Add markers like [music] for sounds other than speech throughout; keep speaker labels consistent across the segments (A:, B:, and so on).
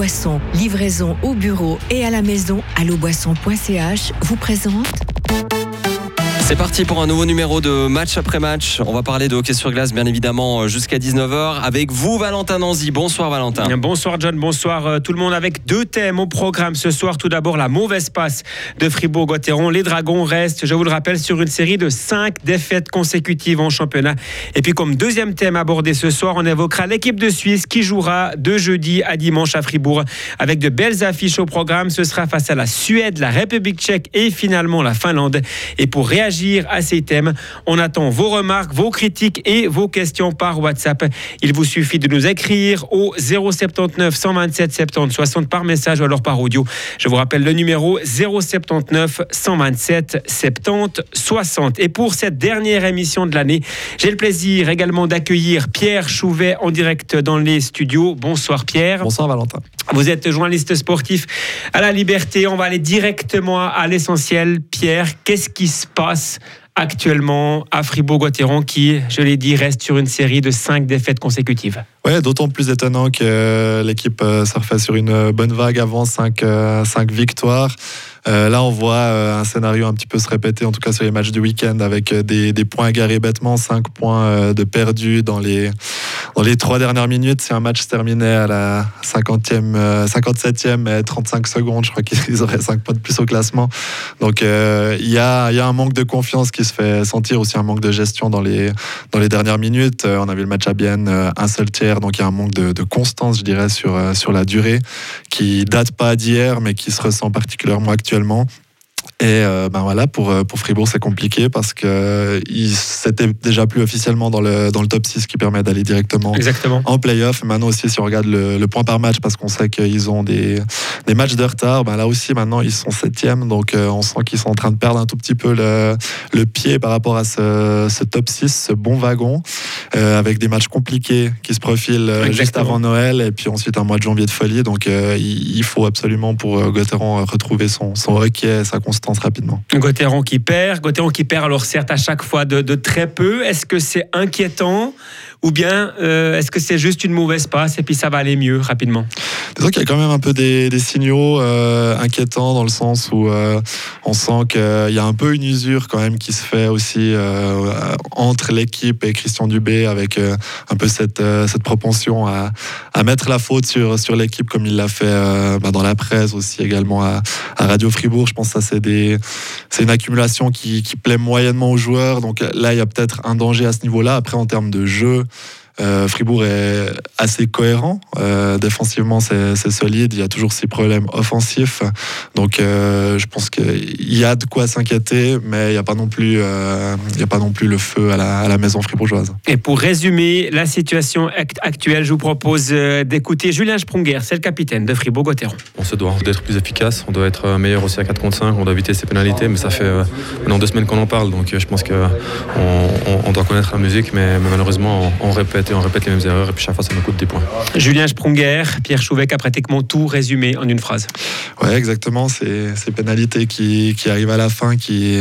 A: Boisson, livraison au bureau et à la maison, alloboisson.ch vous présente
B: c'est parti pour un nouveau numéro de match après match. On va parler de hockey sur glace, bien évidemment, jusqu'à 19h. Avec vous, Valentin Nanzi. Bonsoir, Valentin.
C: Bonsoir, John. Bonsoir, euh, tout le monde. Avec deux thèmes au programme ce soir. Tout d'abord, la mauvaise passe de Fribourg-Gotteron. Les Dragons restent, je vous le rappelle, sur une série de cinq défaites consécutives en championnat. Et puis, comme deuxième thème abordé ce soir, on évoquera l'équipe de Suisse qui jouera de jeudi à dimanche à Fribourg. Avec de belles affiches au programme, ce sera face à la Suède, la République tchèque et finalement la Finlande. Et pour réagir, à ces thèmes. On attend vos remarques, vos critiques et vos questions par WhatsApp. Il vous suffit de nous écrire au 079 127 70 60 par message ou alors par audio. Je vous rappelle le numéro 079 127 70 60. Et pour cette dernière émission de l'année, j'ai le plaisir également d'accueillir Pierre Chouvet en direct dans les studios. Bonsoir Pierre.
D: Bonsoir Valentin.
C: Vous êtes journaliste sportif à la Liberté. On va aller directement à l'essentiel. Pierre, qu'est-ce qui se passe actuellement à Fribourg-Gotteron qui, je l'ai dit, reste sur une série de cinq défaites consécutives.
D: Ouais, d'autant plus étonnant que l'équipe euh, surfait sur une bonne vague avant cinq, euh, cinq victoires. Euh, là, on voit euh, un scénario un petit peu se répéter, en tout cas sur les matchs du week-end, avec euh, des, des, points garés bêtement, 5 points de perdus dans les, dans les 3 dernières minutes. Si un match se terminait à la 50e, 57e et 35 secondes, je crois qu'ils [laughs] auraient 5 points de plus au classement. Donc il y, a, y, a, un manque de confiance qui se fait sentir, aussi un manque de gestion dans les, dans les dernières minutes. on a vu le match à Bienne, un seul tiers, donc il y a un manque de, de constance, je dirais, sur, sur la durée, qui date pas d'hier, mais qui se ressent particulièrement actuellement actuellement. Et euh, ben voilà, pour, euh, pour Fribourg, c'est compliqué parce que c'était déjà plus officiellement dans le, dans le top 6 qui permet d'aller directement
C: Exactement.
D: en playoff. Maintenant aussi, si on regarde le, point par match, parce qu'on sait qu'ils ont des, des matchs de retard, ben là aussi, maintenant, ils sont septièmes. Donc, euh, on sent qu'ils sont en train de perdre un tout petit peu le, le pied par rapport à ce, ce top 6, ce bon wagon, avec des matchs compliqués qui se profilent juste avant Noël et puis ensuite un mois de janvier de folie. Donc, il, faut absolument pour Gauthieron retrouver son, son hockey, sa constance rapidement.
C: Gauthieron qui perd, Gauthieron qui perd alors certes à chaque fois de, de très peu. Est-ce que c'est inquiétant ou bien euh, est-ce que c'est juste une mauvaise passe et puis ça va aller mieux rapidement?
D: Disons qu'il y a quand même un peu des, des signaux euh, inquiétants dans le sens où euh, on sent qu'il y a un peu une usure quand même qui se fait aussi entre l'équipe et Christian Dubé avec un peu cette, cette propension à, à, mettre la faute sur, sur l'équipe comme il l'a fait bah, dans la presse aussi également à, à, Radio Fribourg. Je pense que ça c'est des c'est une accumulation qui, qui plaît moyennement aux joueurs. Donc là il y a peut-être un danger à ce niveau-là. Après en termes de jeu euh, Fribourg est assez cohérent. Euh, défensivement, c'est solide. Il y a toujours ses problèmes offensifs. Donc, euh, je pense qu'il y a de quoi s'inquiéter, mais il n'y a pas non plus, il y a pas non plus le feu à la, maison fribourgeoise.
C: Et pour résumer la situation actuelle, je vous propose d'écouter Julien Sprunger, c'est le capitaine de Fribourg-Gotteron.
E: On se doit d'être plus efficace. On doit être meilleur aussi à 4 contre 5. On doit éviter ces pénalités, mais ça fait maintenant deux semaines qu'on en parle. Donc, je pense qu'on on, doit connaître la musique, mais, malheureusement, on répète on répète les mêmes erreurs et puis chaque fois ça nous coûte des points.
C: Julien Sprunger, Pierre Chouvec a pratiquement tout résumé en une phrase.
D: Ouais, exactement. C'est ces pénalités qui, qui, arrivent à la fin qui,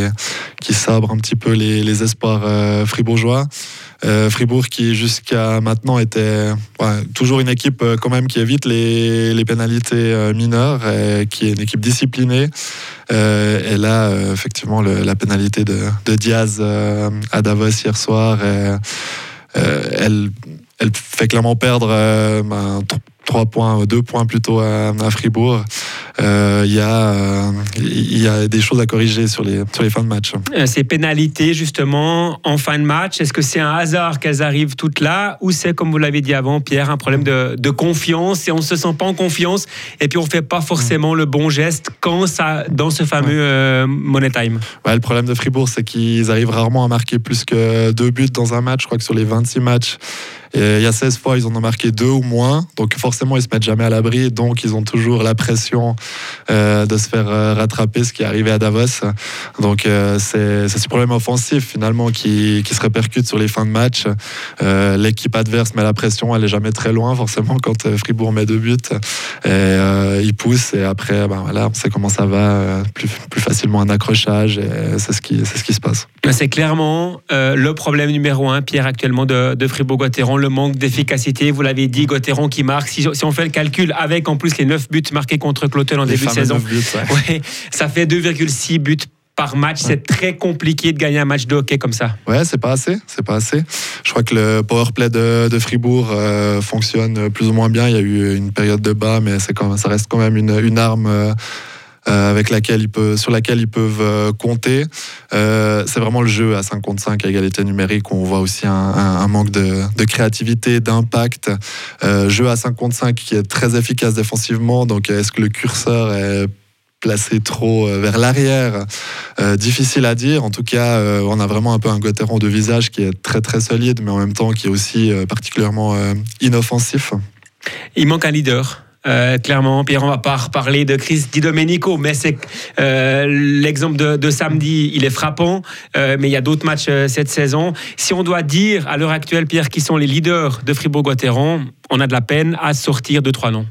D: qui sabrent un petit peu les, les espoirs euh, fribourgeois. Euh, Fribourg qui jusqu'à maintenant était toujours une équipe euh, quand même qui évite les, les pénalités mineures et qui est une équipe disciplinée. et là, effectivement, la pénalité de, de Diaz à Davos hier soir. Euh, elle, elle fait clairement perdre euh, ben, 3 points, 2 points plutôt à, Fribourg. Euh, il y, a, y a des choses à corriger sur les, sur les fins de match.
C: Ces pénalités, justement, en fin de match, est-ce que c'est un hasard qu'elles arrivent toutes là ou c'est, comme vous l'avez dit avant, Pierre, un problème de, de, confiance et on ne se sent pas en confiance et puis on ne fait pas forcément le bon geste quand ça, dans ce fameux Money Time
D: ouais, Le problème de Fribourg, c'est qu'ils arrivent rarement à marquer plus que deux buts dans un match. Je crois que sur les 26 matchs, il y a 16 fois, ils en ont marqué deux ou moins. Donc forcément, ils se mettent jamais à l'abri. Donc ils ont toujours la pression de se faire rattraper, ce qui est arrivé à Davos. Donc c'est ce problème offensif finalement qui, qui, se répercute sur les fins de match. L'équipe adverse met la pression, elle est jamais très loin forcément quand Fribourg met deux buts. Et, il pousse et après, ben, voilà, on sait comment ça va, plus, plus facilement un accrochage et c'est ce qui, ce qui se passe.
C: C'est clairement le problème numéro un, Pierre, actuellement de, de Fribourg-Gotteron, le manque d'efficacité. Vous l'avez dit, Gotteron qui marque. Si, on fait le calcul avec en plus les 9 buts marqués contre Clotel en début de saison, ça fait 2,6 buts par match. C'est très compliqué de gagner un match de hockey comme ça.
D: Ouais, c'est pas assez. C'est pas assez. Je crois que le power play de, de Fribourg euh, fonctionne plus ou moins bien. Il y a eu une période de bas, mais c'est quand même, ça reste quand même une, une arme. Euh, avec laquelle ils peuvent, sur laquelle ils peuvent euh, compter. Euh, c'est vraiment le jeu à 5 contre 5 à égalité numérique où on voit aussi un, manque de, créativité, d'impact. jeu à 5 contre 5 qui est très efficace défensivement. Donc est-ce que le curseur est placé trop vers l'arrière? difficile à dire. En tout cas, on a vraiment un peu un Gauthieron de visage qui est très très solide, mais en même temps qui est aussi particulièrement inoffensif.
C: Il manque un leader. Euh, clairement, Pierre, on va pas reparler de Chris Di Domenico, mais c'est euh, l'exemple de, samedi, il est frappant. Euh, mais il y a d'autres matchs cette saison. Si on doit dire à l'heure actuelle, Pierre, qui sont les leaders de Fribourg-Gotteron, on a de la peine à sortir de trois noms.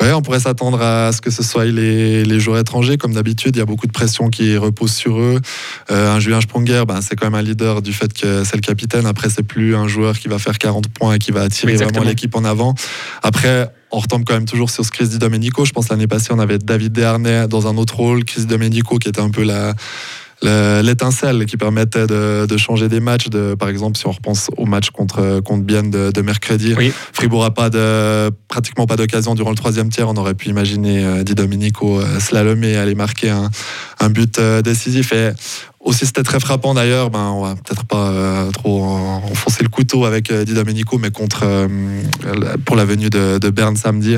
D: Ouais, on pourrait s'attendre à ce que ce soit les, les joueurs étrangers. Comme d'habitude, il y a beaucoup de pression qui repose sur eux. un Julien Sprunger, ben, c'est quand même un leader du fait que c'est le capitaine. Après, c'est plus un joueur qui va faire 40 points et qui va attirer vraiment l'équipe en avant. Après, on retombe quand même toujours sur ce Chris Di Domenico. Je pense l'année passée, on avait David Desharnais dans un autre rôle, Chris Di Domenico qui était un peu la, l'étincelle qui permettait de, changer des matchs. De, par exemple, si on repense au match contre, contre Bienne de, mercredi, Fribourg n'a pas de, pratiquement pas d'occasion durant le troisième tiers. On aurait pu imaginer euh, Di Domenico euh, slalomer et aller marquer un, un but euh, décisif. Et aussi, c'était très frappant d'ailleurs. Ben, on va peut-être pas euh, trop enfoncer le couteau avec euh, Di Domenico, mais contre euh, pour la venue de, de Berne samedi,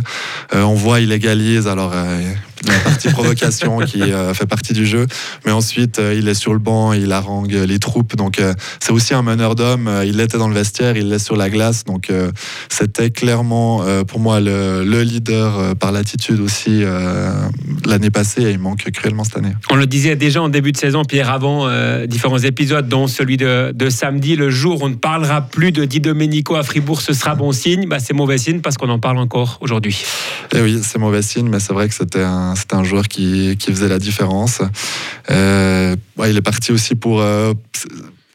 D: on voit il égalise. Alors la partie [laughs] provocation qui fait partie du jeu, mais ensuite il est sur le banc, il harangue les troupes. Donc c'est aussi un meneur d'hommes. il était dans le vestiaire, il l'est sur la glace. Donc c'était clairement pour moi le, le leader par l'attitude aussi l'année passée et il manque cruellement cette année.
C: On le disait déjà en début de saison, Pierre, avant euh, différents épisodes, dont celui de, samedi, le jour où on ne parlera plus de Di Domenico à Fribourg, ce sera bon signe. Bah, c'est mauvais signe parce qu'on en parle encore aujourd'hui.
D: Et eh oui, c'est mauvais signe, mais c'est vrai que c'était un, un joueur qui, qui, faisait la différence. Euh, il est parti aussi pour. Euh,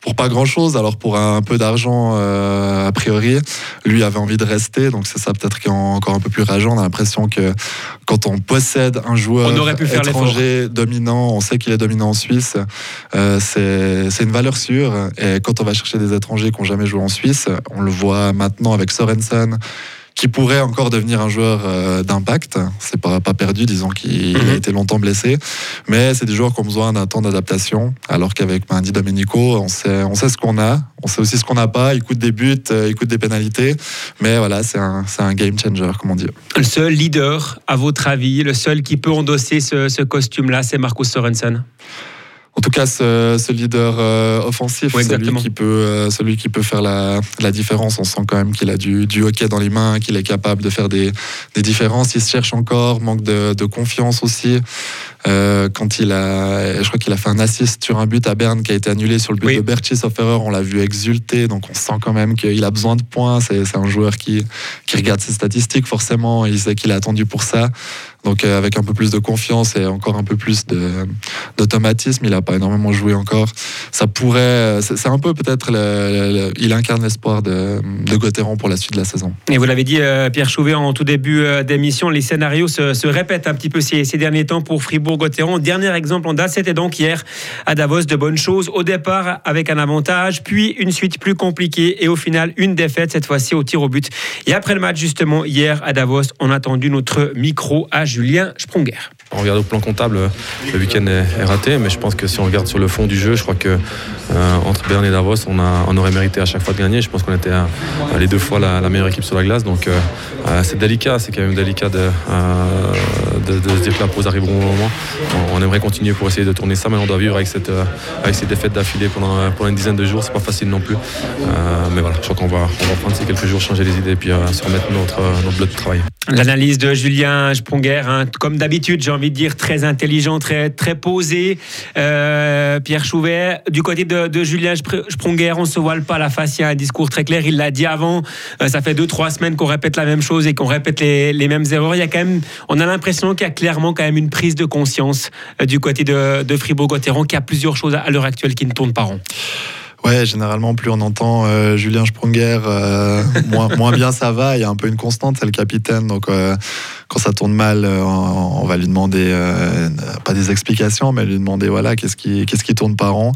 D: pour pas grand chose, alors pour un, peu d'argent euh, a priori, lui avait envie de rester, donc c'est ça peut-être qui est encore un peu plus rageant. On a l'impression que quand on possède un joueur étranger dominant, on sait qu'il est dominant en Suisse, euh, c'est une valeur sûre. Et quand on va chercher des étrangers qui n'ont jamais joué en Suisse, on le voit maintenant avec Sorensen qui pourrait encore devenir un joueur euh, d'impact. C'est pas, pas perdu, disons qu'il a mhm. été longtemps blessé. Mais c'est des joueurs qui ont besoin d'un temps d'adaptation. Alors qu'avec Mandy Domenico, on sait, on sait ce qu'on a. On sait aussi ce qu'on n'a pas. Il coûte des buts, euh, il coûte des pénalités. Mais voilà, c'est un, un, game changer, comme on dit.
C: Le seul leader, à votre avis, le seul qui peut endosser ce, ce costume-là, c'est Marcus Sorensen?
D: En tout cas, ce, leader euh, offensif, celui, qui peut, euh, celui qui peut faire la, différence. On sent quand même qu'il a du, hockey dans les mains, qu'il est capable de faire des, différences. Il se cherche encore, manque de, de confiance aussi. Euh, quand il a, je crois qu'il a fait un assist sur un but à Berne qui a été annulé sur le but de Berchi Sofferer. On l'a vu exulter, donc on sent quand même qu'il a besoin de points. C'est un joueur qui, qui regarde ses statistiques forcément. Il sait qu'il est attendu pour ça. Donc euh, avec un peu plus de confiance et encore un peu plus d'automatisme, il n'a pas énormément joué encore. Ça pourrait, c'est un peu peut-être, il incarne l'espoir de, de Gauthieron pour la suite de la saison.
C: Et vous l'avez dit, euh, Pierre Chouvet, en tout début d'émission, les scénarios se, répètent un petit peu ces, derniers temps pour Fribourg Dernier exemple en date, c'était donc hier à Davos de bonnes choses. Au départ avec un avantage, puis une suite plus compliquée et au final une défaite, cette fois-ci au tir au but. Et après le match justement hier à Davos, on a attendu notre micro à Julien Sprunger.
E: on regarde au plan comptable, le week-end est, raté, mais je pense que si on regarde sur le fond du jeu, je crois que entre Berne et Davos, on, a, on, aurait mérité à chaque fois de gagner. Je pense qu'on était les deux fois la, meilleure équipe sur la glace, donc c'est délicat, c'est quand même délicat de, de, se dire que la pause au bon moment. On, aimerait continuer pour essayer de tourner ça, mais on doit vivre avec, cette, avec ces défaites d'affilée pendant, pendant, une dizaine de jours, c'est pas facile non plus. mais voilà, je crois qu'on va, on va prendre ces quelques jours, changer les idées et puis se remettre notre, notre bleu de travail.
C: L'analyse de Julien Hein, comme d'habitude, j'ai envie de dire très intelligent, très, très posé. Euh, Pierre Chouvet, du côté de, Julien Spronger, on se voile pas la face, il y a un discours très clair, il l'a dit avant. Euh, ça fait deux, trois semaines qu'on répète la même chose et qu'on répète les, mêmes erreurs. Il y a quand même, on a l'impression qu'il y a clairement quand même une prise de conscience euh, du côté de, de Fribourg-Gotteron, qu'il y a plusieurs choses à l'heure actuelle qui ne tournent pas rond.
D: Ouais, généralement, plus on entend euh, Julien Sprunger, euh, [laughs] moins, bien ça va. Il y a un peu une constante, c'est le capitaine. Donc, euh, quand ça tourne mal, on, va lui demander, pas des explications, mais lui demander, voilà, qu'est-ce qui, qu'est-ce qui tourne pas rond.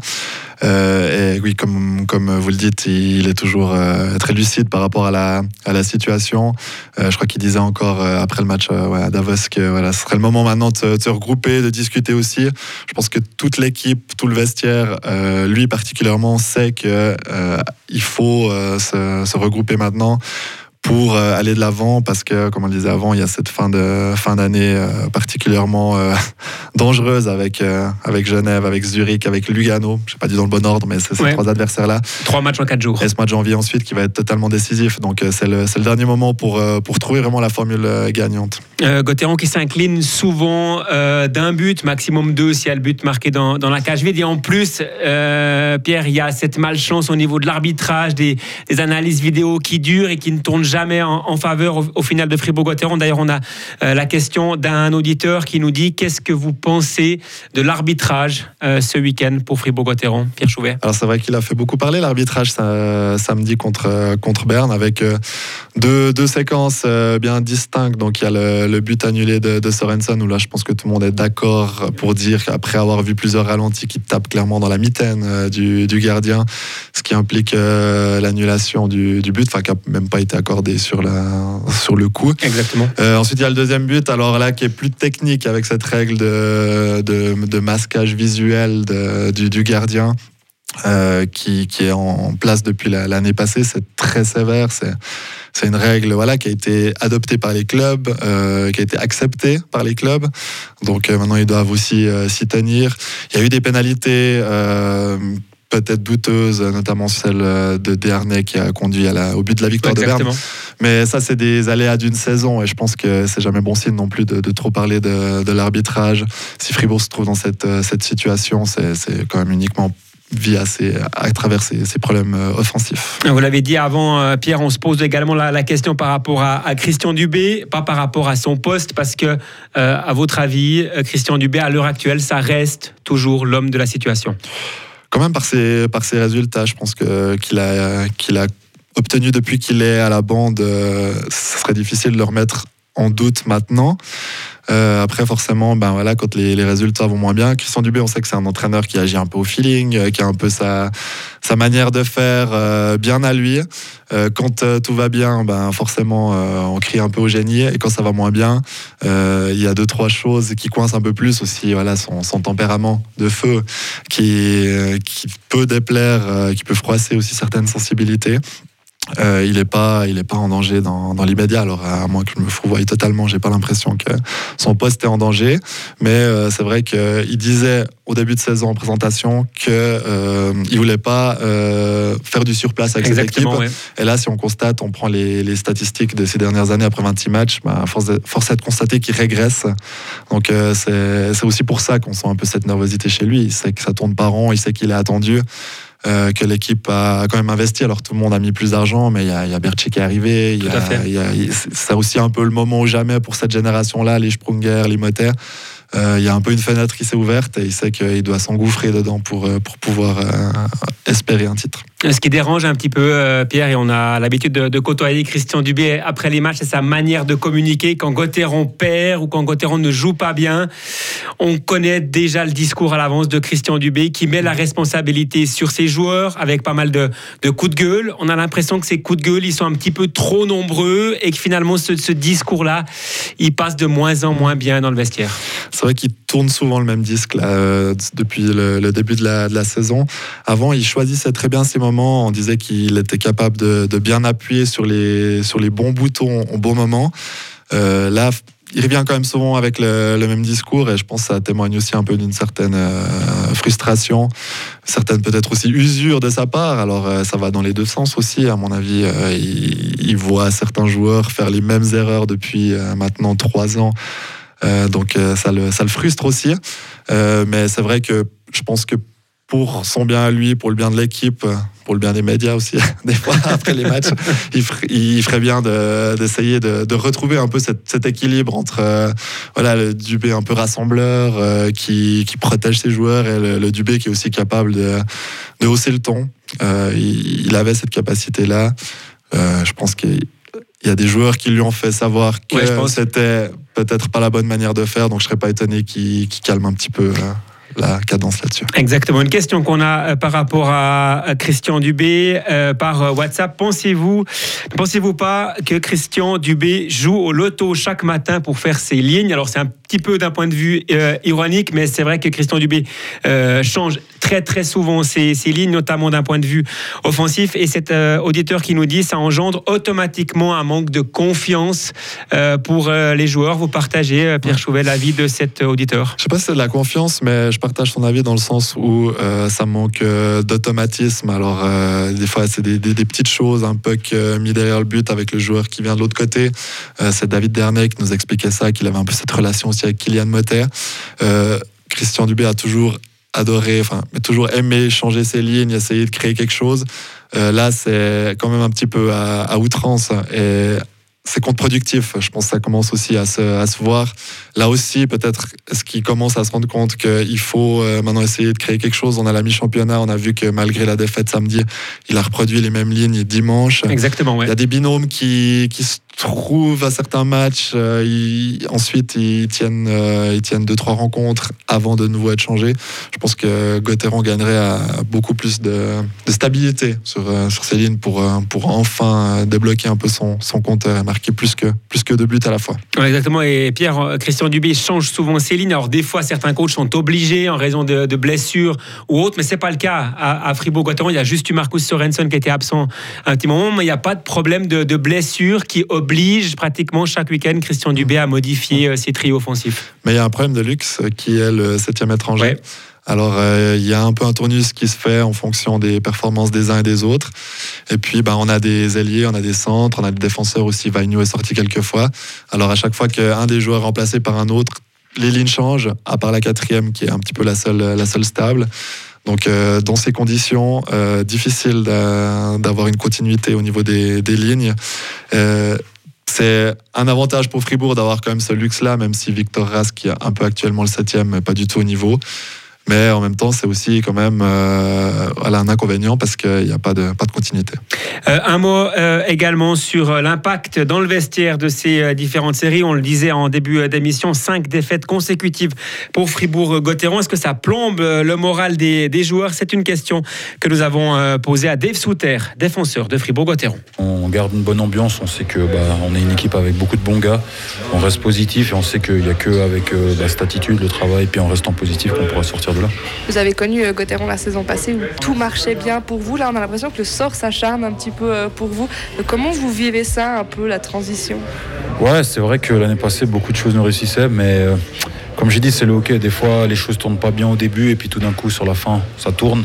D: Euh, et oui, comme, comme vous le dites, il est toujours euh, très lucide par rapport à la, à la situation. Euh, je crois qu'il disait encore après le match à Davos que voilà, ce serait le moment maintenant de, se regrouper, de discuter aussi. Je pense que toute l'équipe, tout le vestiaire, lui particulièrement, sait qu'il faut se, se regrouper maintenant pour euh, aller de l'avant parce que, comme on le disait avant, il y a cette fin de fin d'année euh, particulièrement euh, [laughs] dangereuse avec avec Genève, avec Zurich, avec Lugano. Je sais pas dit dans le bon ordre, mais c'est ces trois adversaires là.
C: Trois matchs en quatre jours.
D: Et ce match de janvier ensuite qui va être totalement décisif. Donc c'est le, le dernier moment pour pour trouver vraiment la formule gagnante.
C: Euh, qui s'incline souvent d'un but, maximum deux si y a le but marqué dans, dans la cage vide. Et en plus, Pierre, il y a cette malchance au niveau de l'arbitrage, des, des analyses vidéo qui durent et qui ne tournent jamais en, faveur au, final de Fribourg-Gotteron. D'ailleurs, on a euh, la question d'un auditeur qui nous dit qu'est-ce que vous pensez de l'arbitrage euh, ce week-end pour Fribourg-Gotteron? Pierre Chouvet.
D: Alors c'est vrai qu'il a fait beaucoup parler l'arbitrage samedi contre, contre Berne avec euh, deux, deux, séquences bien distinctes. Donc il y a le, but annulé de, Sorensen où là je pense que tout le monde est d'accord pour dire qu'après avoir vu plusieurs ralentis qui tapent clairement dans la mitaine du, gardien, ce qui implique l'annulation du, but, enfin qui n'a même pas été accordé sur, la, sur le coup.
C: Exactement.
D: Euh, ensuite, il y a le deuxième but, alors là, qui est plus technique avec cette règle de, de, masquage visuel du, du, gardien. Euh, qui, qui, est en place depuis l'année passée, c'est très sévère. C'est une règle voilà, qui a été adoptée par les clubs, euh, qui a été acceptée par les clubs. Donc maintenant, ils doivent aussi s'y tenir. Il y a eu des pénalités peut-être douteuse, notamment celle euh, de Dernay qui a conduit à la, au but de la victoire de Berne. Mais ça, c'est des aléas d'une saison et je pense que c'est jamais bon signe non plus de, trop parler de, l'arbitrage. Si Fribourg se trouve dans cette, euh, cette situation, c'est quand même uniquement via à travers ces, problèmes euh, offensifs.
C: Vous l'avez dit avant, Pierre, on se pose également la, question par rapport à, Christian Dubé, pas par rapport à son poste, parce que, à votre avis, Christian Dubé, à l'heure actuelle, ça reste toujours l'homme de la situation?
D: Quand même par ses, résultats, je pense qu'il a, qu'il a obtenu depuis qu'il est à la bande, euh, ce serait difficile de le remettre en doute maintenant. Euh, après, forcément, ben voilà, quand les, résultats vont moins bien, Christian Dubé, on sait que c'est un entraîneur qui agit un peu au feeling, euh, qui a un peu sa, manière de faire euh, bien à lui. quand tout va bien, ben forcément, on crie un peu au génie. Et quand ça va moins bien, il y a deux, trois choses qui coincent un peu plus aussi. Voilà, son, tempérament de feu qui peut déplaire, qui peut froisser aussi certaines sensibilités. Euh, il n'est pas, il est pas en danger dans, dans l'immédiat. Alors à moins que je me fourvoie totalement, j'ai pas l'impression que son poste est en danger. Mais euh, c'est vrai qu'il disait au début de saison en présentation qu'il euh, il voulait pas faire du surplace avec cette équipe. Et là, si on constate, on prend les, les, statistiques de ces dernières années après 26 matchs, bah, force, force est de constater qu'il régresse. Donc c'est aussi pour ça qu'on sent un peu cette nervosité chez lui. Il sait que ça tourne pas rond, il sait qu'il est attendu. Euh, que l'équipe a quand même investi. Alors tout le monde a mis plus d'argent, mais il y a, y qui est arrivé. C'est aussi un peu le moment ou jamais pour cette génération-là, les Sprunger, les Motter. Euh, il y a un peu une fenêtre qui s'est ouverte et il sait qu'il doit s'engouffrer dedans pour, euh, pour pouvoir espérer un titre.
C: Ce qui dérange un petit peu, euh, Pierre, et on a l'habitude de, côtoyer Christian Dubé après les matchs, c'est sa manière de communiquer. Quand Gauthieron perd ou quand Gauthieron ne joue pas bien, on connaît déjà le discours à l'avance de Christian Dubé qui met la responsabilité sur ses joueurs avec pas mal de, coups de gueule. On a l'impression que ces coups de gueule, ils sont un petit peu trop nombreux et que finalement, ce, discours-là, il passe de moins en moins bien dans le vestiaire.
D: C'est vrai qu'il tourne souvent le même disque euh, depuis le, début de la, saison. Avant, il choisissait très bien ses moments on disait qu'il était capable de, bien appuyer sur les, bons boutons au bon moment. Euh, là, il revient quand même souvent avec le, même discours et je pense que ça témoigne aussi un peu d'une certaine euh, frustration, certaine peut-être aussi usure de sa part. Alors ça va dans les deux sens aussi, à mon avis. il, voit certains joueurs faire les mêmes erreurs depuis maintenant trois ans. Donc ça le, ça, le, frustre aussi. mais c'est vrai que je pense que pour son bien à lui, pour le bien de l'équipe, pour le bien des médias aussi, [laughs] des fois après les matchs, [laughs] il, ferait bien d'essayer de, retrouver un peu cet, équilibre entre euh, voilà, le Dubé un peu rassembleur euh, qui, protège ses joueurs et le, Dubé qui est aussi capable de, hausser le ton. Euh, il, avait cette capacité-là. je pense qu'il y a des joueurs qui lui ont fait savoir que c'était peut-être pas la bonne manière de faire, donc je serais pas étonné qu'il calme un petit peu la cadence là-dessus.
C: Exactement. Une question qu'on a euh, par rapport à Christian Dubé euh, par euh, WhatsApp. Pensez-vous, pensez-vous pas que Christian Dubé joue au loto chaque matin pour faire ses lignes? Alors c'est un petit peu d'un point de vue ironique, mais c'est vrai que Christian Dubé change très très souvent ses, lignes, notamment d'un point de vue offensif. Et cet auditeur qui nous dit ça engendre automatiquement un manque de confiance pour les joueurs. Vous partagez, Pierre Chouvet, l'avis de cet auditeur?
D: Je sais pas si c'est de la confiance, mais je partage ton avis dans le sens où euh, ça manque euh, d'automatisme. Alors, euh, des fois, c'est des, petites choses, un puck mis derrière le but avec le joueur qui vient de l'autre côté. c'est David Dernay qui nous expliquait ça, qu'il avait un peu cette relation aussi avec Kylian Motter. Christian Dubé a toujours adoré, enfin, mais toujours aimé changer ses lignes, essayer de créer quelque chose. là, c'est quand même un petit peu à, à outrance. Et c'est contre-productif. Je pense que ça commence aussi à se, à se voir. Là aussi, peut-être, est-ce qu'il commence à se rendre compte qu'il faut euh, maintenant essayer de créer quelque chose? On a la mi-championnat, on a vu que malgré la défaite samedi, il a reproduit les mêmes lignes dimanche.
C: Exactement, ouais.
D: Il y a des binômes qui, qui se trouvent à certains matchs. Euh, ensuite, ils tiennent, euh, ils tiennent deux, trois rencontres avant de nouveau être changés. Je pense que Gauthieron gagnerait à beaucoup plus de, stabilité sur, sur ces lignes pour, pour enfin débloquer un peu son, son compteur et marquer plus que, plus que deux buts à la fois.
C: exactement. Et Pierre, Christian Dubé change souvent ses lignes. Alors, des fois, certains coachs sont obligés en raison de, blessures ou autres, mais c'est pas le cas. À, Fribourg-Gotteron, il y a juste eu Marcus Sorensen qui était absent un petit moment, mais il n'y a pas de problème de, de blessure qui oblige pratiquement chaque week-end Christian Dubé à modifier euh, ses trios offensifs.
D: Mais il y a un problème de luxe qui est le septième étranger. Alors, euh, il y a un peu un tournus qui se fait en fonction des performances des uns et des autres. Et puis, ben, on a des ailiers, on a des centres, on a des défenseurs aussi. Vagnou est sorti quelques fois. Alors, à chaque fois qu'un des joueurs est remplacé par un autre, les lignes changent, à part la quatrième qui est un petit peu la seule, la seule stable. Donc, euh, dans ces conditions, euh, difficile d'avoir une continuité au niveau des, des lignes. C'est un avantage pour Fribourg d'avoir quand même ce luxe-là, même si Victor Ras, qui est un peu actuellement le septième, pas du tout au niveau. Mais en même temps, c'est aussi quand même euh, un inconvénient parce qu'il n'y a pas de, pas de continuité.
C: Euh, un mot euh, également sur l'impact dans le vestiaire de ces différentes séries. On le disait en début d'émission, cinq défaites consécutives pour Fribourg-Gotteron. Est-ce que ça plombe le moral des, des joueurs? C'est une question que nous avons posée à Dave Souter, défenseur de Fribourg-Gotteron.
F: On garde une bonne ambiance. On sait que bah, on est une équipe avec beaucoup de bons gars. On reste positif et on sait qu'il n'y a qu'avec bah, cette attitude, le travail, puis en restant positif qu'on pourra sortir de
G: vous avez connu euh, Gauthieron la saison passée où tout marchait bien pour vous. Là, on a l'impression que le sort s'acharne un petit peu euh, pour vous. Euh, comment vous vivez ça, un peu, la transition?
F: Ouais, c'est vrai que l'année passée, beaucoup de choses nous réussissaient, mais comme j'ai dit, c'est le hockey. Des fois, les choses tournent pas bien au début et puis tout d'un coup, sur la fin, ça tourne.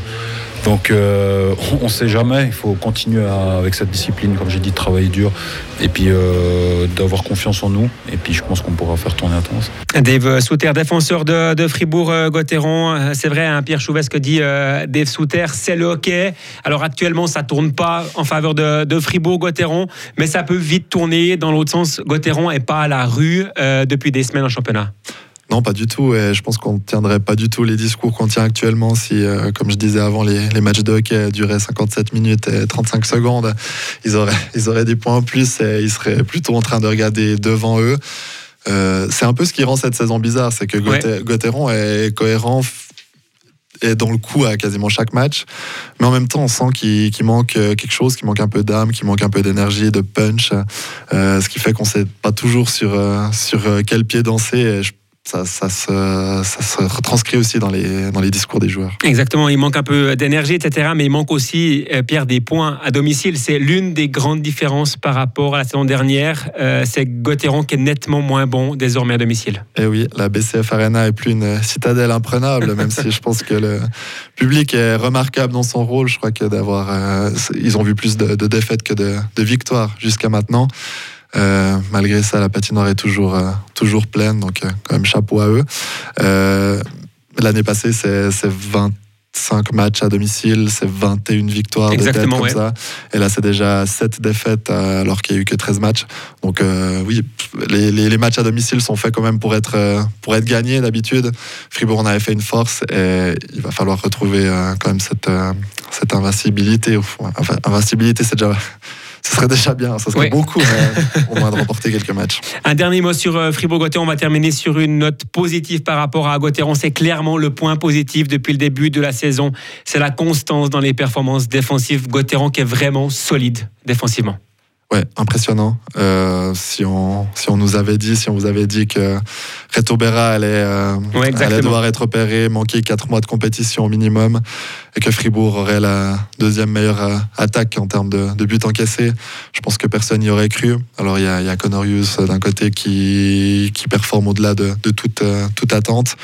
F: Donc euh, on ne sait jamais, il faut continuer avec cette discipline, comme j'ai dit, de travailler dur et puis euh, d'avoir confiance en nous. Et puis je pense qu'on pourra faire tourner la tendance.
C: Dave Souter, défenseur de, Fribourg-Gotteron. Euh, c'est vrai, hein, Pierre Chouvet, ce que dit Dave Souter, c'est le hockey. Alors actuellement, ça ne tourne pas en faveur de, Fribourg-Gotteron, mais ça peut vite tourner dans l'autre sens. Gotteron n'est pas à la rue depuis des semaines en championnat.
D: Non, pas du tout. Et je pense qu'on ne tiendrait pas du tout les discours qu'on tient actuellement si, euh, comme je disais avant, les, les, matchs de hockey duraient 57 minutes et 35 secondes. Ils auraient, [laughs] ils auraient des points en plus et ils seraient plutôt en train de regarder devant eux. Euh, c'est un peu ce qui rend cette saison bizarre, c'est que Gauthieron est cohérent est dans le coup à quasiment chaque match. Mais en même temps, on sent qu'il manque quelque chose, qu'il manque un peu d'âme, qu'il manque un peu d'énergie, de punch. Euh, ce qui fait qu'on ne sait pas toujours sur, sur quel pied danser. Et je ça, ça, se, ça, se, retranscrit aussi dans les, dans les discours des joueurs.
C: Exactement, il manque un peu d'énergie, etc. Mais il manque aussi, euh, Pierre, des points à domicile. C'est l'une des grandes différences par rapport à la saison dernière. Euh, c'est Gauthieron qui est nettement moins bon désormais à domicile.
D: Et eh oui, la BCF Arena est plus une citadelle imprenable, même si je pense que le public est remarquable dans son rôle. Je crois que d'avoir. Euh, ils ont vu plus de, de défaites que de, de victoires jusqu'à maintenant. Euh, malgré ça, la patinoire est toujours, euh, toujours pleine, donc euh, quand même chapeau à eux. L'année passée, c'est 25 matchs à domicile, c'est 21 victoires
C: Exactement,
D: comme ça. Et là, c'est déjà 7 défaites alors qu'il n'y a eu que 13 matchs. Donc oui, les, les, matchs à domicile sont faits quand même pour être, pour être gagnés d'habitude. Fribourg en avait fait une force et il va falloir retrouver quand même cette, cette invincibilité. Enfin, invincibilité, c'est déjà ce serait déjà bien. Ce serait beaucoup, mais [laughs] au moins de remporter quelques matchs.
C: Un dernier mot sur euh, Fribourg-Gotteron. On va terminer sur une note positive par rapport à Gotteron. C'est clairement le point positif depuis le début de la saison. C'est la constance dans les performances défensives. Gotteron qui est vraiment solide défensivement.
D: Ouais, impressionnant. Euh, si, on, si on nous avait dit, si on vous avait dit que Reto Berra allait, euh, allait devoir être opéré, manquer 4 mois de compétition au minimum, et que Fribourg aurait la deuxième meilleure euh, attaque en termes de, buts encaissés, je pense que personne n'y aurait cru. Alors il y a, y Conorius d'un côté qui, qui performe au-delà de, toute, toute attente.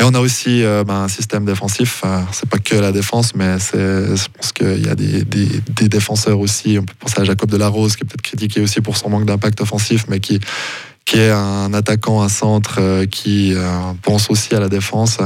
D: Et on a aussi euh, ben, un système défensif. c'est pas que la défense, mais je pense qu'il y a des, des, défenseurs aussi. On peut penser à Jacob Delarose, qui est peut-être critiqué aussi pour son manque d'impact offensif, mais qui, qui est un attaquant, un centre euh, qui euh, pense aussi à la défense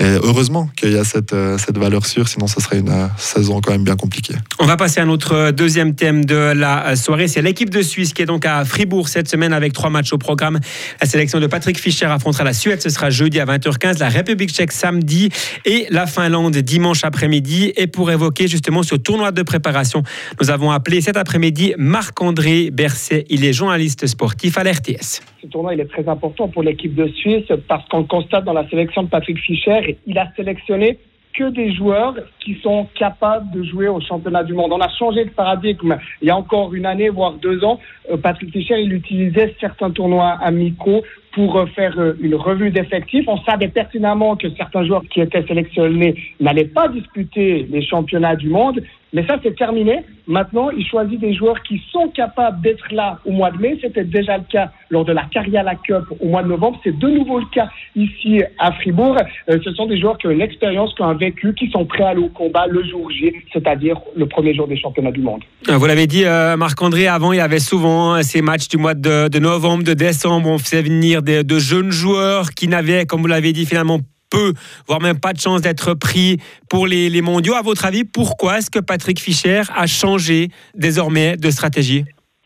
D: et heureusement qu'il y a cette, euh, cette valeur sûre, sinon ce serait une saison quand même bien compliquée.
C: On va passer à notre deuxième thème de la soirée. C'est l'équipe de Suisse qui est donc à Fribourg cette semaine avec trois matchs au programme. La sélection de Patrick Fischer affrontera la Suède, ce sera jeudi à 20h15, la République tchèque samedi et la Finlande dimanche après-midi. Et pour évoquer justement ce tournoi de préparation, nous avons appelé cet après-midi Marc-André Berset. Il est journaliste sportif à l'RTS.
H: Ce tournoi il est très important pour l'équipe de Suisse parce qu'on constate dans la sélection de Patrick Fischer il a sélectionné que des joueurs qui sont capables de jouer au championnat du monde. On a changé de paradigme il y a encore une année, voire deux ans. Euh, Patrick Fischer, il utilisait certains tournois amicaux pour euh, faire euh, une revue d'effectifs. On savait pertinemment que certains joueurs qui étaient sélectionnés n'allaient pas disputer les championnats du monde. Mais ça, c'est terminé. Maintenant, il choisit des joueurs qui sont capables d'être là au mois de mai. C'était déjà le cas lors de la Cariala Cup au mois de novembre. C'est de nouveau le cas ici à Fribourg. Euh, ce sont des joueurs qui ont une expérience, qui ont un vécu, qui sont prêts à aller au combat le jour J, c'est-à-dire le premier jour des championnats du monde.
C: Euh, vous l'avez dit, euh, Marc-André, avant, il y avait souvent ces matchs du mois de, novembre, de décembre. On faisait venir de jeunes joueurs qui n'avaient, comme vous l'avez dit, finalement peu, voire même pas de chance d'être pris pour les, les mondiaux. À votre avis, pourquoi est-ce que Patrick Fischer a changé désormais de stratégie?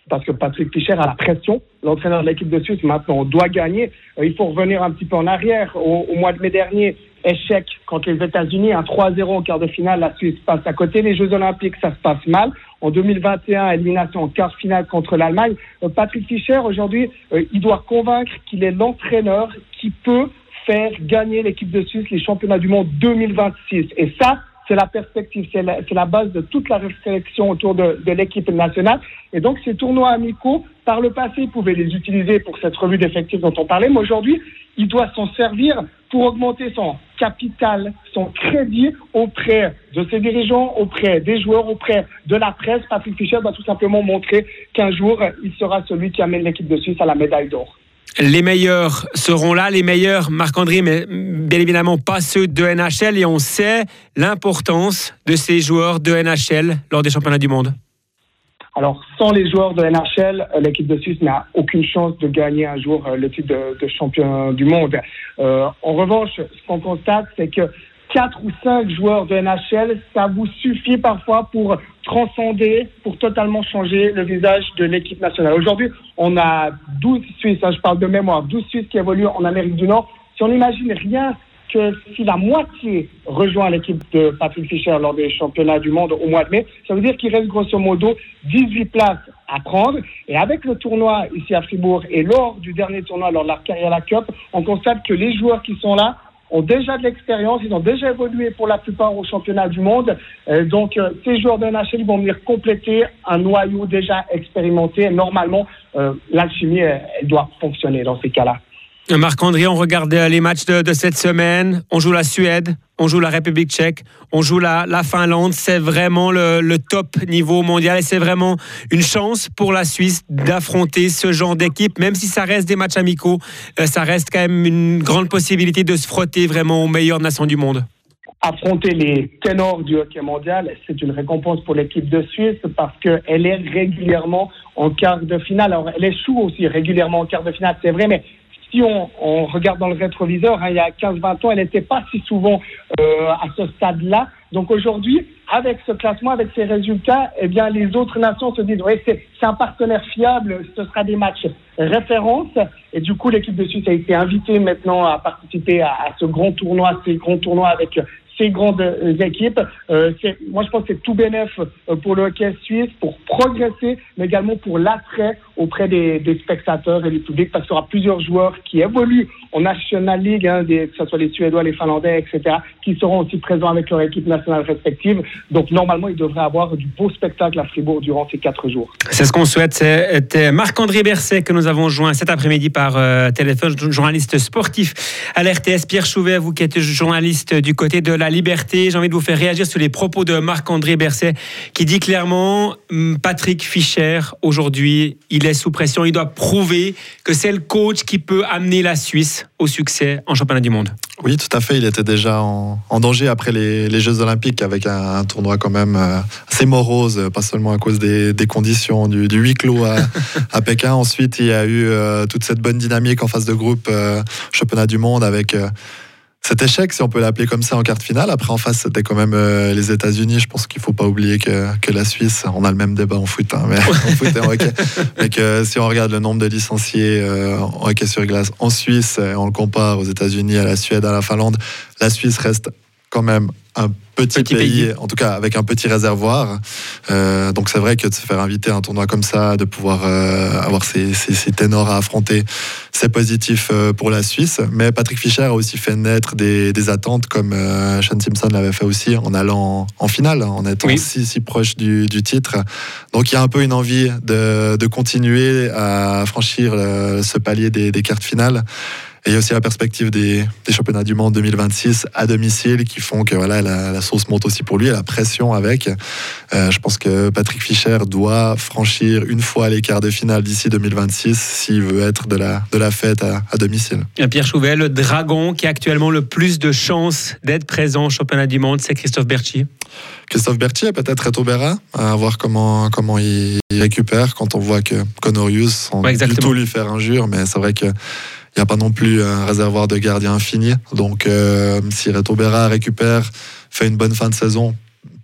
H: Parce que Patrick Fischer a la pression. L'entraîneur de l'équipe de Suisse, maintenant, on doit gagner. Euh, il faut revenir un petit peu en arrière. Au, mois de mai dernier, échec contre les États-Unis, un 3-0 au quart de finale, la Suisse passe à côté. Les Jeux Olympiques, ça se passe mal. En 2021, élimination en quart finale contre l'Allemagne. Euh, Patrick Fischer, aujourd'hui, euh, il doit convaincre qu'il est l'entraîneur qui peut faire gagner l'équipe de Suisse les championnats du monde 2026. Et ça, c'est la perspective, c'est la, base de toute la réflexion autour de, de l'équipe nationale. Et donc, ces tournois amicaux, par le passé, il pouvait les utiliser pour cette revue d'effectifs dont on parlait, mais aujourd'hui, il doit s'en servir pour augmenter son capital, son crédit auprès de ses dirigeants, auprès des joueurs, auprès de la presse. Patrick Fischer doit tout simplement montrer qu'un jour, il sera celui qui amène l'équipe de Suisse à la médaille d'or.
C: Les meilleurs seront là, les meilleurs, Marc-André, mais bien évidemment pas ceux de NHL. Et on sait l'importance de ces joueurs de NHL lors des championnats du monde.
H: Alors, sans les joueurs de NHL, l'équipe de Suisse n'a aucune chance de gagner un jour euh, le titre de, champion du monde. Euh, en revanche, ce qu'on constate, c'est que quatre ou cinq joueurs de NHL, ça vous suffit parfois pour transcender, pour totalement changer le visage de l'équipe nationale. Aujourd'hui, on a 12 Suisses, hein, je parle de mémoire, 12 Suisses qui évoluent en Amérique du Nord. Si on imagine rien que si la moitié rejoint l'équipe de Patrick Fischer lors des championnats du monde au mois de mai, ça veut dire qu'il reste grosso modo 18 places à prendre. Et avec le tournoi ici à Fribourg et lors du dernier tournoi, lors de la Carriera Cup, on constate que les joueurs qui sont là ont déjà de l'expérience, ils ont déjà évolué pour la plupart au championnat du monde. Euh, donc, euh, ces joueurs de NHL vont venir compléter un noyau déjà expérimenté. Normalement, euh, l'alchimie, elle, elle doit fonctionner dans ces cas-là.
C: Marc-André, on regarde les matchs de, cette semaine. On joue la Suède, on joue la République tchèque, on joue la, la Finlande. C'est vraiment le, le, top niveau mondial et c'est vraiment une chance pour la Suisse d'affronter ce genre d'équipe, même si ça reste des matchs amicaux. Euh, ça reste quand même une grande possibilité de se frotter vraiment aux meilleures nations du monde
H: affronter les ténors du hockey mondial, c'est une récompense pour l'équipe de Suisse parce qu'elle est régulièrement en quart de finale. Alors, elle échoue aussi régulièrement en quart de finale, c'est vrai, mais si on, regarde dans le rétroviseur, hein, il y a 15-20 ans, elle n'était pas si souvent euh, à ce stade-là. Donc aujourd'hui, avec ce classement, avec ces résultats, eh bien, les autres nations se disent, oui, c'est un partenaire fiable, ce sera des matchs références. Et du coup, l'équipe de Suisse a été invitée maintenant à participer à, ce grand tournoi, ces grands tournois avec ces grandes équipes. Euh, moi, je pense que c'est tout bénéf pour le hockey suisse, pour progresser, mais également pour l'attrait auprès des, spectateurs et du public, parce qu'il y aura plusieurs joueurs qui évoluent en National League, hein, que ce soit les Suédois, les Finlandais, etc., qui seront aussi présents avec leur équipe nationale respective. Donc, normalement, ils devraient avoir du beau spectacle à Fribourg durant ces quatre jours.
C: C'est ce qu'on souhaite. C'était Marc-André Berset que nous avons joint cet après-midi par euh, téléphone, journaliste sportif à l'RTS. Pierre Chouvet, vous qui êtes journaliste du côté de la liberté, j'ai envie de vous faire réagir sur les propos de Marc-André Berset qui dit clairement hum, Patrick Fischer, aujourd'hui, il est sous pression. Il doit prouver que c'est le coach qui peut amener la Suisse au succès en championnat du monde.
D: Oui, tout à fait. Il était déjà en, en danger après les, les, Jeux Olympiques avec un, un, tournoi quand même euh, assez morose, pas seulement à cause des, des conditions du, du, huis clos à, [laughs] à, Pékin. Ensuite, il y a eu euh, toute cette bonne dynamique en phase de groupe euh, championnat du monde avec euh, cet échec, si on peut l'appeler comme ça, en quart de finale. Après, en face, c'était quand même euh, les États-Unis. Je pense qu'il ne faut pas oublier que, que, la Suisse, on a le même débat en foot, hein, mais [laughs] en foot et en hockey. Mais que si on regarde le nombre de licenciés euh, en hockey sur glace en Suisse, et on le compare aux États-Unis, à la Suède, à la Finlande, la Suisse reste quand même un petit, petit pays, pays, en tout cas avec un petit réservoir. Euh, donc c'est vrai que de se faire inviter à un tournoi comme ça, de pouvoir euh, avoir ces, ces, ces, ténors à affronter, c'est positif euh, pour la Suisse. Mais Patrick Fischer a aussi fait naître des, des attentes, comme Sean Simpson l'avait fait aussi, en allant en, finale, en étant oui. si, si proche du, du, titre. Donc il y a un peu une envie de, de continuer à franchir ce palier des, des cartes finales. Et il y a aussi la perspective des, des, championnats du monde 2026 à domicile qui font que voilà, la, la sauce monte aussi pour lui, la pression avec. Euh, je pense que Patrick Fischer doit franchir une fois les quarts de finale d'ici 2026 s'il veut être de la, de la fête à, à domicile.
C: Et Pierre Chouvet, le dragon qui a actuellement le plus de chances d'être présent au championnat du monde, c'est Christophe Berchi.
D: Christophe Berthier, peut-être Reto Berra, à voir comment, comment il, récupère quand on voit que Conorius, on ouais, plutôt lui faire injure, mais c'est vrai que il n'y a pas non plus un réservoir de gardiens infini. Donc, euh, si Reto Berra récupère, fait une bonne fin de saison,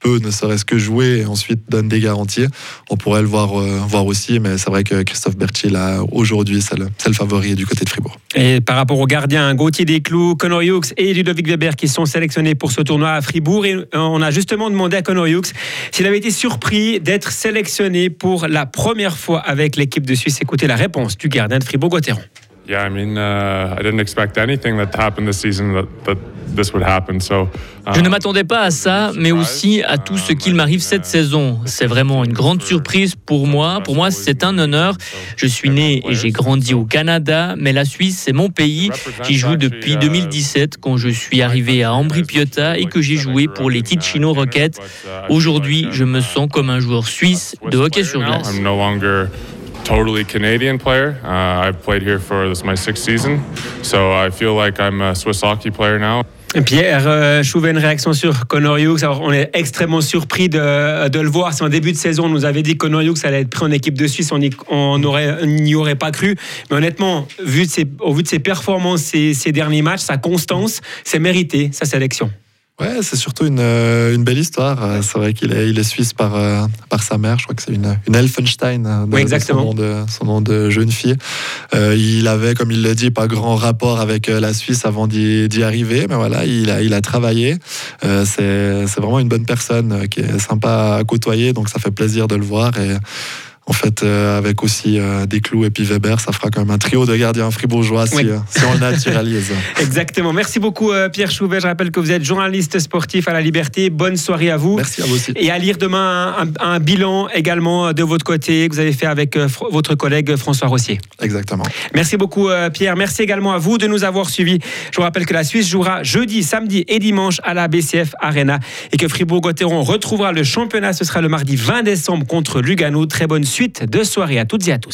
D: peut ne serait-ce que jouer et ensuite donne des garanties, on pourrait le voir, euh, voir aussi. Mais c'est vrai que Christophe Berchi, là, aujourd'hui, c'est le, le, favori du côté de Fribourg.
C: Et par rapport aux gardiens, Gauthier Desclous, Connor Hughes et Ludovic Weber qui sont sélectionnés pour ce tournoi à Fribourg. Et on a justement demandé à Connor Hughes s'il avait été surpris d'être sélectionné pour la première fois avec l'équipe de Suisse. Écoutez la réponse du gardien de Fribourg-Gotteron.
I: Yeah, I mean, uh, I didn't expect anything that happened this season that, that this would happen. So,
J: uh, Je ne m'attendais pas à ça, mais aussi à tout ce qu'il m'arrive cette saison. C'est vraiment une grande surprise pour moi. Pour moi, c'est un honneur. Je suis né et j'ai grandi au Canada, mais la Suisse, c'est mon pays. J'y joue depuis 2017 quand je suis arrivé à Ambri Piotta et que j'ai joué pour les Ticino Rockets. Aujourd'hui, je me sens comme un joueur suisse de hockey sur glace
I: totally Canadian player. Uh, I've played here for this my sixth season, so I feel like I'm a Swiss hockey player now.
C: Pierre euh, Chouvet, une réaction sur Connor Hughes. Alors, on est extrêmement surpris de, le voir. C'est en début de saison, on nous avait dit que Connor Hughes allait être pris en équipe de Suisse. On n'y aurait, aurait pas cru. Mais honnêtement, vu au vu de ses performances ces, ces derniers matchs, sa constance, c'est mérité, sa sélection.
D: Ouais, c'est surtout une, euh, une, belle histoire. Euh, c'est vrai qu'il est, il est suisse par, euh, par sa mère. Je crois que c'est une, une Elfenstein,
C: oui, exactement.
D: son, nom de, son nom de jeune fille. Euh, il avait, comme il l'a dit, pas grand rapport avec la Suisse avant d'y, arriver. Mais voilà, il a, il a travaillé. Euh, c'est, c'est vraiment une bonne personne qui est sympa à côtoyer. Donc ça fait plaisir de le voir. Et, en fait, euh, avec aussi euh, des clous et puis Weber, ça fera quand même un trio de gardiens fribourgeois si,
C: Oui.
D: euh, si on le naturalise. [laughs]
C: Exactement. Merci beaucoup, Pierre Chouvet. Je rappelle que vous êtes journaliste sportif à la Liberté. Bonne soirée à vous.
D: Merci à vous aussi.
C: Et à lire demain un, un- un bilan également de votre côté que vous avez fait avec votre collègue François Rossier.
D: Exactement.
C: Merci beaucoup, Pierre. Merci également à vous de nous avoir suivis. Je vous rappelle que la Suisse jouera jeudi, samedi et dimanche à la BCF Arena et que Fribourg-Gotteron retrouvera le championnat. Ce sera le mardi 20 décembre contre Lugano. Très bonne de soirée à toutes et à tous.